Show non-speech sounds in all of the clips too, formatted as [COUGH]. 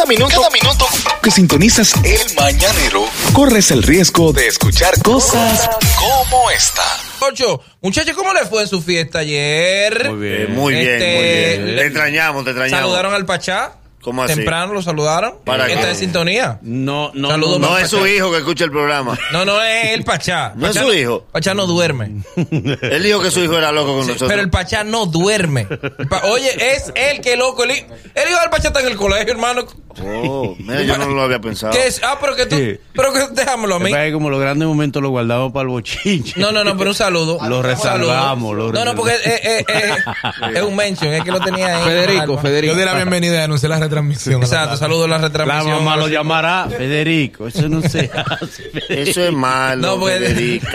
Cada minuto, cada minuto que sintonizas el mañanero, corres el riesgo de escuchar cosas como esta. Ocho, muchachos, ¿cómo le fue en su fiesta ayer? Muy bien, muy bien, Este, muy bien. le- Te extrañamos, te extrañamos. ¿Saludaron al Pachá? ¿Cómo así? Temprano lo saludaron. ¿Para ¿Está qué? en sintonía? No, no, Saludos, no, No Pachá. es su hijo que escucha el programa. [LAUGHS] No, no es el Pachá. ¿No es su hijo? Pachá no duerme. [LAUGHS] Él dijo que su hijo era loco con nosotros. Pero el Pachá no duerme. [LAUGHS] Oye, es él que loco. El hijo del Pachá está en el colegio, hermano. Oh, mira, yo no lo había pensado. ¿Qué es? Ah, pero que tú. Pero que déjamelo a mí. Es como los grandes momentos los guardamos para el bochinche. No, no, no, pero un saludo. Lo resalvamos, lo No, no, porque es, es- es- es un mention, es que lo tenía ahí. Federico, Federico. Yo di la bienvenida y anuncié la retransmisión. la Exacto, saludo a la La retransmisión. mamá lo llamará Federico. Eso no se hace. Eso es malo, No, pues- Federico.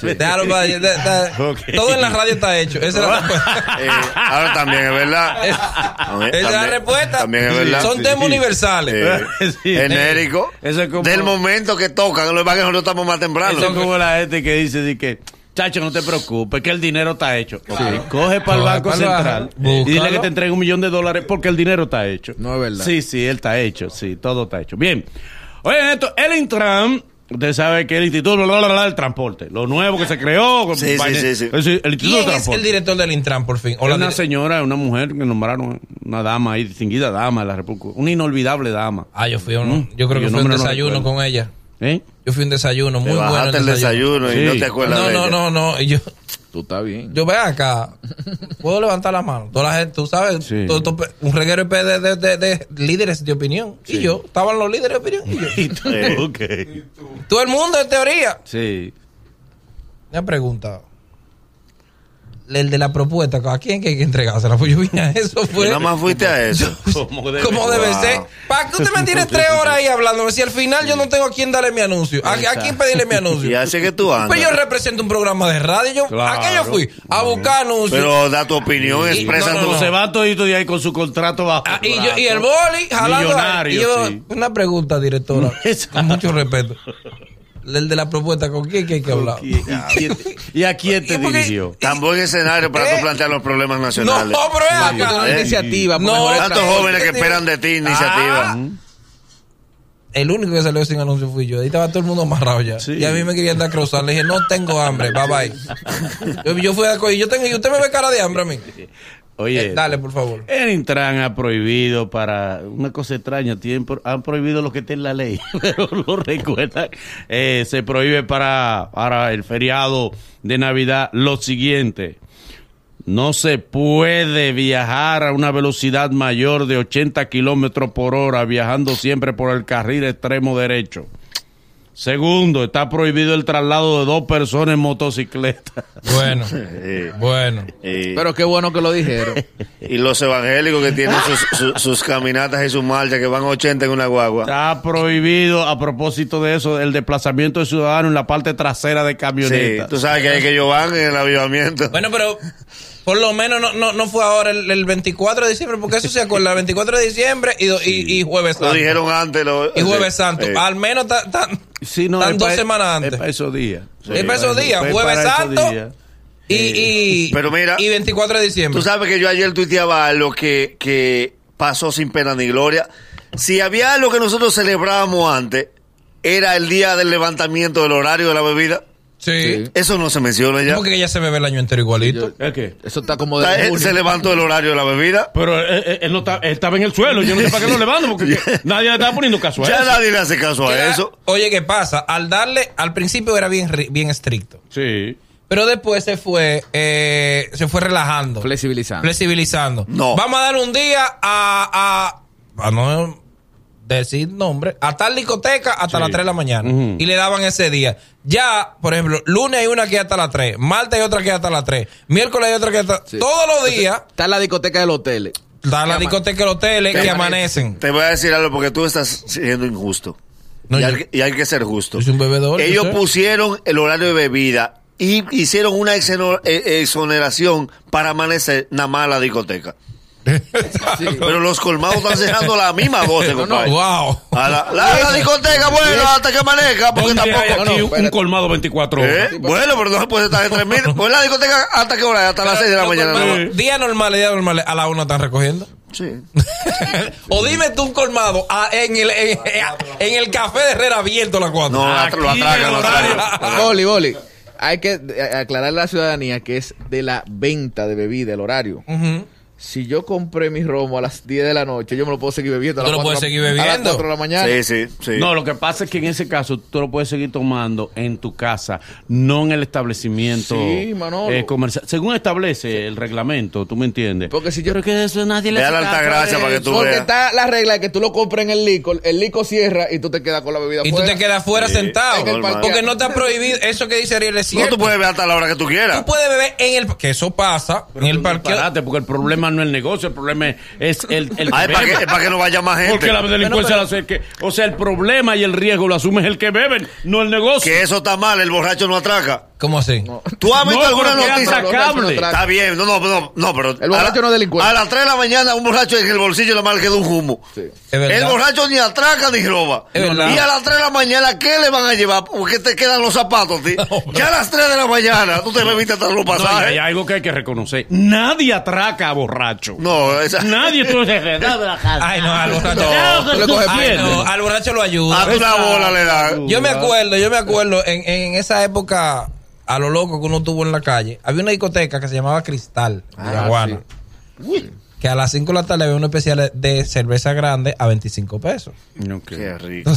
Sí. [LAUGHS] Déjalo para Ok. Todo en la radio está hecho. Esa es la [LAUGHS] respuesta. Eh, ahora también es verdad. Esa es la respuesta. También es verdad. Son temas universales. Eh, [LAUGHS] Sí. genérico. Eso es como- Del momento que tocan. Lo que pasa es que nosotros estamos más temprano. Eso es como la gente que dice de que, chacho, no te preocupes, que el dinero está hecho. Ok, Coge para el Banco Central y dile que te entregue un millón de dólares porque el dinero está hecho. No es verdad. Sí, sí, él está hecho. Sí, todo está hecho. Bien. Oye, esto, el Intran, usted sabe que el Instituto bla, bla, bla, del Transporte, lo nuevo que se creó. Sí, sí, sí, sí. es el Instituto de ¿Quién es Transporte. el director del Intran, por fin? O Es una señora, una mujer que nombraron, una dama ahí, distinguida dama de la República. Una inolvidable dama. Ah, yo fui a un, Mm. yo creo Yo que fui a un no desayuno con ella. ¿Eh? Yo fui a un desayuno muy Te bueno. bajaste el desayuno y Sí. no te acuerdas No, de no, ella. no, no. y Yo, Tú estás bien. yo ve acá. Puedo levantar la mano. Toda la gente, tú sabes, Sí. todo- todo- un reguero de, de, de- de líderes de opinión. Y yo, estaban los líderes de opinión. Y yo. [LAUGHS] ¿Y tú? Eh. [LAUGHS] Ok. Todo el mundo en teoría. Sí. Una pregunta. El de la propuesta, ¿a quién que hay que entregársela? Pues yo vine a eso, fue. Nada más fuiste a eso. [LAUGHS] Como debe, Como debe Wow. ser. ¿Para qué usted me tiene [LAUGHS] tres horas ahí hablando? Si al final yo no tengo a quién darle mi anuncio. ¿A, a quién pedirle mi [LAUGHS] anuncio? Y así que tú andas. Pues yo represento un programa de radio. Yo, ¿A qué yo fui? A buscar anuncios. Pero da tu opinión, Y- expresa no, no, tu... no. Se va todito de ahí con su contrato bajo. Ah, y, yo, y el boli jalando. Millonario, y yo, sí. Una pregunta, directora. Con mucho respeto. El de la propuesta, ¿con quién que hay que hablar? ¿Y, y quién te- ¿Y a quién te [LAUGHS] dirigió? [LAUGHS] Tan buen escenario para ¿Eh? tú plantear los problemas No, nacionales. pero es una Eh. iniciativa. No, Tantos jóvenes que esperan de ti iniciativa. Ah. El único que salió sin anuncio fui yo. Ahí estaba todo el mundo amarrado ya. Sí. Y a mí me querían dar cruzar. Le dije, no tengo hambre, bye bye. [LAUGHS] yo, yo fui a coger. Yo tengo, y usted me ve cara de hambre a mí. Oye, Eh, dale, por favor. el Intran ha prohibido para una cosa extraña, tiempo, han prohibido lo que está en la ley, [LAUGHS] pero lo recuerdan. Eh, se prohíbe para, para el feriado de Navidad lo siguiente. No se puede viajar a una velocidad mayor de 80 kilómetros por hora, viajando siempre por el carril extremo derecho. Segundo, está prohibido el traslado de dos personas en motocicleta. Bueno, [LAUGHS] bueno. Pero qué bueno que lo dijeron. [LAUGHS] y los evangélicos que tienen sus, su- sus caminatas y sus marchas que van 80 en una guagua. Está prohibido, a propósito de eso, el desplazamiento de ciudadanos en la parte trasera de Sí, camionetas. tú sabes que hay que ellos van en el avivamiento. Bueno, pero por lo menos no, no, no fue ahora el, el 24 de diciembre, porque eso se acuerda, el 24 de diciembre y, do- y, y Jueves Lo Santo. dijeron antes. Lo, Y Jueves sí, Santo. eh. Al menos ta- ta- Sí, no, están es dos pa- semanas antes. Es para esos días. Es para esos días, Es Jueves Santo. días. y, y, Pero mira, y 24 de diciembre. Tú sabes que yo ayer tuiteaba algo que, que pasó sin pena ni gloria. Si había algo que nosotros celebrábamos antes, era el día del levantamiento del horario de la bebida. Sí. Eso no se menciona ya. Porque ella se bebe el año entero igualito. ¿Es qué? Eso está como de él se levantó el horario de la bebida. Pero él, él- él no está- él estaba en el suelo. Yo no sé para qué lo levanto, porque [LAUGHS] nadie le estaba poniendo caso a Ya eso. nadie le hace caso a eso. Oye, ¿qué pasa? Al darle, al principio era bien, ri- bien estricto. Sí. Pero después se fue, eh, se fue relajando. Flexibilizando. flexibilizando. No. Vamos a dar un día a, a, a no decir nombre, a tal discoteca hasta Sí. las 3 de la mañana. Y le daban ese día. Ya, por ejemplo, lunes hay una que hasta las 3, martes hay otra que hasta las 3, miércoles hay otra que hasta... Sí. Todos los días Está en la discoteca del hotel. da la ama- discoteca de los hoteles que que amanecen. Te voy a decir algo porque tú estás siendo injusto. No, y, yo- hay, que- y hay que ser justo. Un bebedor, Ellos pusieron el horario de bebida y hicieron una eh, exoneración para amanecer nada más la discoteca. Sí. [LAUGHS] Pero los colmados están cerrando la misma voz, No, no, compadre. Wow. A la, la- la discoteca, bueno, hasta que amanezca, porque ¿Dónde hay tampoco. aquí no, un espérate. colmado 24 horas? ¿Eh? Bueno, pero no se puede estar entre mil. [LAUGHS] Pues la discoteca, ¿hasta qué hora? Hasta las 6 de la mañana. ¿no? Día normal, día normal, a la 1 están recogiendo. Sí. [LAUGHS] o dime tú un colmado ah, en, el, en, en el café de Herrera abierto a las 4. No, Aquí lo atracan, el lo horario. atracan. Boli, boli. Hay que eh, aclararle a la ciudadanía que es de la venta de bebida, el horario. Si yo compré mi romo a las 10 de la noche, yo me lo puedo seguir bebiendo. a Tú las lo puedes seguir A las bebiendo. 4 de la mañana. Sí, sí, sí. No, lo que pasa es que en ese caso tú lo puedes seguir tomando en tu casa, no en el establecimiento Sí, Manolo. eh, comercial. Según establece el reglamento, ¿tú me entiendes? Porque si yo Pero que eso nadie le Ve a la alta gracia para que tú Porque veas. está la regla de que tú lo compras en el licor, el licor cierra y tú te quedas con la bebida Y tú te quedas fuera Sí, sentado. en el normal. Porque no está prohibido. Eso que dice Ariel es No, cierto. tú puedes ver hasta la hora que tú quieras. Tú puedes beber en el. Que eso pasa. en el parqueo. Porque el problema no es el negocio, el problema es el, el [LAUGHS] es para que, bebe. es pa' que no vaya más gente. Porque la delincuencia la hace que, o sea, el problema y el riesgo lo asume el que beben, no el negocio. Que eso está mal, el borracho no atraca. ¿Cómo así? ¿Tú has visto No, alguna noticia? atracable. Está bien, no, no, no, no, pero. El borracho a la- no es delincuente. A las 3 de la mañana, un borracho en el bolsillo nada más le queda un humo. Sí. Es verdad. El borracho ni atraca ni roba. Es verdad. Y a las 3 de la mañana, ¿qué le van a llevar? Porque te quedan los zapatos, tío. [LAUGHS] No, Ya a las 3 de la mañana, tú te bebiste hasta los No, y hay pasajes. algo que hay que reconocer. Nadie atraca a borracho. No, esa. Nadie tú dices, "Dame la casa". Ay, no, al borracho. No, tú le coges Ay, no, al borracho lo ayuda. A una bola le da. Yo me acuerdo, yo me acuerdo, en, en esa época, a lo loco que uno tuvo en la calle, había una discoteca que se llamaba Cristal, Ah, Yaguana, que a las 5 de la tarde había un especial de cerveza grande a 25 pesos. Ok. Qué rico. Eh,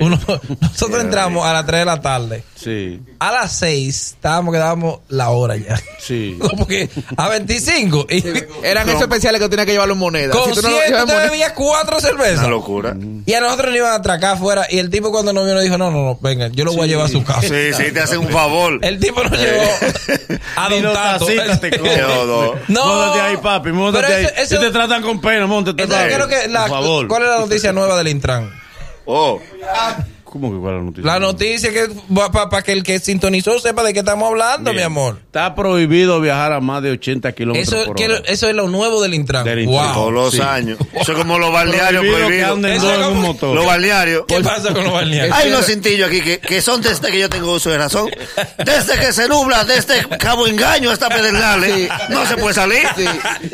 Uno- nosotros entramos a las 3 de la tarde. Sí, A las 6 estábamos que dábamos la hora ya. sí. [LAUGHS] Como que a 25. Y Eran esos especiales que tú tenías que llevarlo en moneda. con Si tú no lo 100 llevas tú en te bebías cuatro cervezas. Una locura. Y a nosotros nos iban a atracar afuera. Y el tipo cuando nos vio nos dijo, no, no, no, venga, yo lo voy a llevar a su casa. Sí, sí, te hacen un favor. El tipo nos llevó [LAUGHS] a Don los Tato. tacitas te cogen. No, no. No. Móntate ahí, papi, móntate ahí. eso- eso- Si te tratan con pena, móntate la- Por favor. ¿Cuál es la noticia nueva del Intran? Oh, ¿Cómo que cuál es la noticia? La noticia que para que el que sintonizó sepa de qué estamos hablando, mi amor. Está prohibido viajar a más de 80 kilómetros Eso, por eso es lo nuevo del Intran. Del Intran. todos Wow. los sí. años. Eso es como los [LAUGHS] balnearios Prohibido prohibidos. motor. Los balnearios. ¿Qué pasa con los balnearios? Hay unos cintillos aquí que, que son desde que yo tengo uso de razón. Desde que se nubla, desde Cabo Engaño hasta Pedernales, no se puede salir.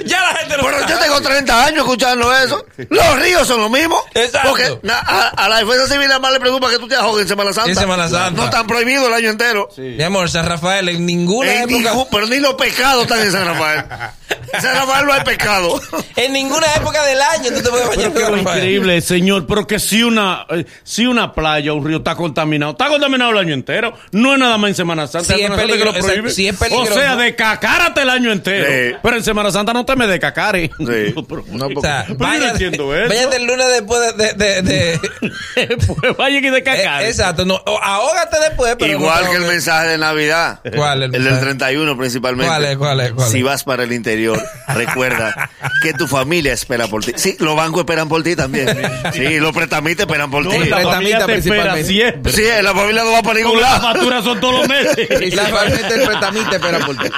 Ya la gente lo Pero yo tengo 30 años escuchando eso. Los ríos son lo mismo. Exacto. Porque na- a, a la defensa civil nada más le preocupa que tú te ahogues en Semana Santa. En Semana Santa. No están prohibidos el año entero. Mi amor, San Rafael, en ninguna En época. ningún- pero ni los pecados están en San Rafael. [LAUGHS] Rafael no hay pecado. [LAUGHS] En ninguna época del año tú te puedes bañar Pero increíble, señor, pero que si una, eh, si una playa o un río está contaminado, está contaminado el año entero, no es nada más en Semana Santa, Semana es Santa que peligro- lo prohíbe. exacto, sí, es peligroso. O sea, de cacárate el año entero, Sí. pero en Semana Santa no te me de cacare. Sí. [LAUGHS] Pero- No, O sea, Pero yo no váyate, entiendo eso. váyate el lunes después de. de, de- de- [LAUGHS] pues vaya que de cacare. Eh, exacto, no, o ahógate después, pero. Igual no que el mensaje de Navidad. ¿Cuál es el El del mensaje? 31 principalmente. ¿Cuál es, cuál es, cuál si es? vas para el interior, recuerda que tu familia espera por ti. Sí, los bancos esperan por ti también. Sí, los pretamites esperan por No, ti. la familia te espera siempre. Sí, la familia no va para ningún Porque las lado. facturas son todos los meses. Principalmente el pretamite espera por ti.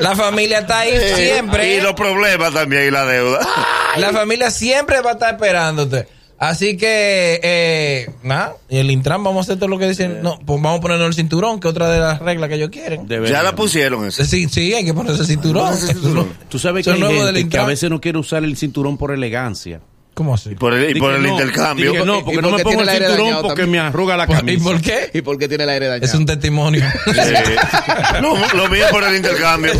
La familia está ahí siempre. Y los problemas también y la deuda. La familia siempre va a estar esperándote. Así que, eh, nada, el Intran vamos a hacer todo lo que dicen. No, pues vamos a ponernos el cinturón, que es otra de las reglas que ellos quieren. Debería. Ya la pusieron eso. Sí, sí, hay que ponerse el cinturón. Tú sabes que hay gente que a veces no quiere usar el cinturón por elegancia. ¿Cómo así? Y por el, y por el no, intercambio. no, ¿Y porque por no qué me pongo el cinturón porque también? me arruga la ¿Y camisa. por qué? ¿Y por qué tiene el aire dañado? Es un testimonio. Sí. Lo, lo mío es por el intercambio.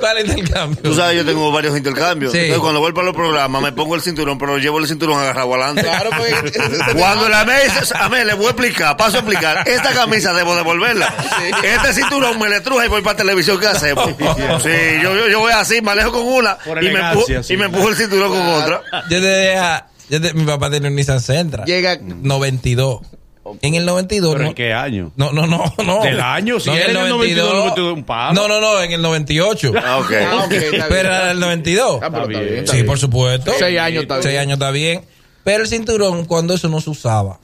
¿Cuál es el cambio? Tú sabes, yo tengo varios intercambios. Sí. Entonces, cuando voy para los programas, me pongo el cinturón, pero llevo el cinturón agarrado adelante. Claro, porque... Cuando la mesa, a ver, le voy a explicar, paso a explicar. Esta camisa debo devolverla. Este cinturón me le truja y voy para televisión. ¿Qué hacemos? [LAUGHS] Sí, yo, yo, yo voy así, manejo con una y me, empujo, sí. y me empujo el cinturón con otra. Yo te te- mi papá tiene un Nissan Sentra. Llega... 92. En el 92, ¿Pero no. en qué año? No, no, no, no. ¿Del año? Si No, era en el 92, 92, un palo. No, no, no, en el 98. Ah, ok. Ah, ok, está [LAUGHS] bien. Pero era el 92. Ah, pero está bien. bien. está Sí, bien. por supuesto. Seis años está bien. Seis años está bien. Pero el cinturón, cuando eso no se usaba.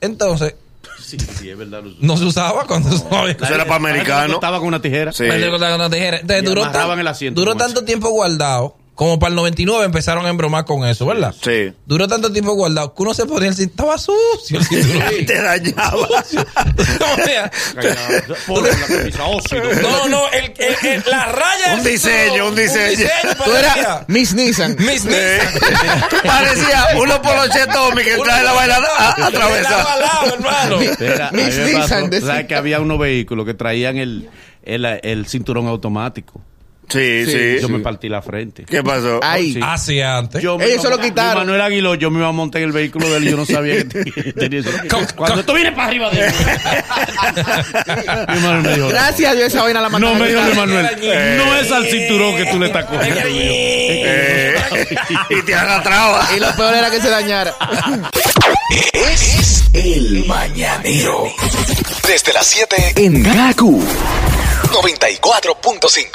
Entonces, Sí, sí, es verdad. no se usaba cuando usaba. Eso era para americano. Estaba con una tijera. Sí. Recordaban con una tijera. Entonces Y duró, tan- el asiento duró tanto tiempo guardado como para el 99 empezaron a embromar con eso, ¿verdad? Sí. Duró tanto tiempo guardado que uno se ponía el cinturón. Estaba sucio el cinturón. [LAUGHS] Te dañaba. [LAUGHS] No, no, el, el- el- la raya Un diseño, cinturón, un diseño. Tú eras. Miss Nissan. Miss Nissan. [LAUGHS] Tú parecía uno por los Tommy que trae la vaina a- Lado a atravesada. hermano. Miss Nissan. ¿sabes que había unos vehículos que traían el, el, el cinturón automático? Sí, Sí, sí. Yo me partí la frente. ¿Qué pasó? Ahí. Sí. Hacia antes. Yo me Ellos se lo quitaron. mi Manuel Aguiló, yo me iba a montar en el vehículo de él y yo no sabía que te- que tenía eso. [LAUGHS] Cuando tú vienes para arriba de él. mi Manuel me dijo, Gracias a Dios esa vaina la No mandaron. me dijo a mi. Manuel. [LAUGHS] No es al cinturón que tú le estás cogiendo. Eh, [LAUGHS] y te arrastraba. Y lo peor era que se dañara. Es el mañanero. Desde las 7 en Gaku 94.5.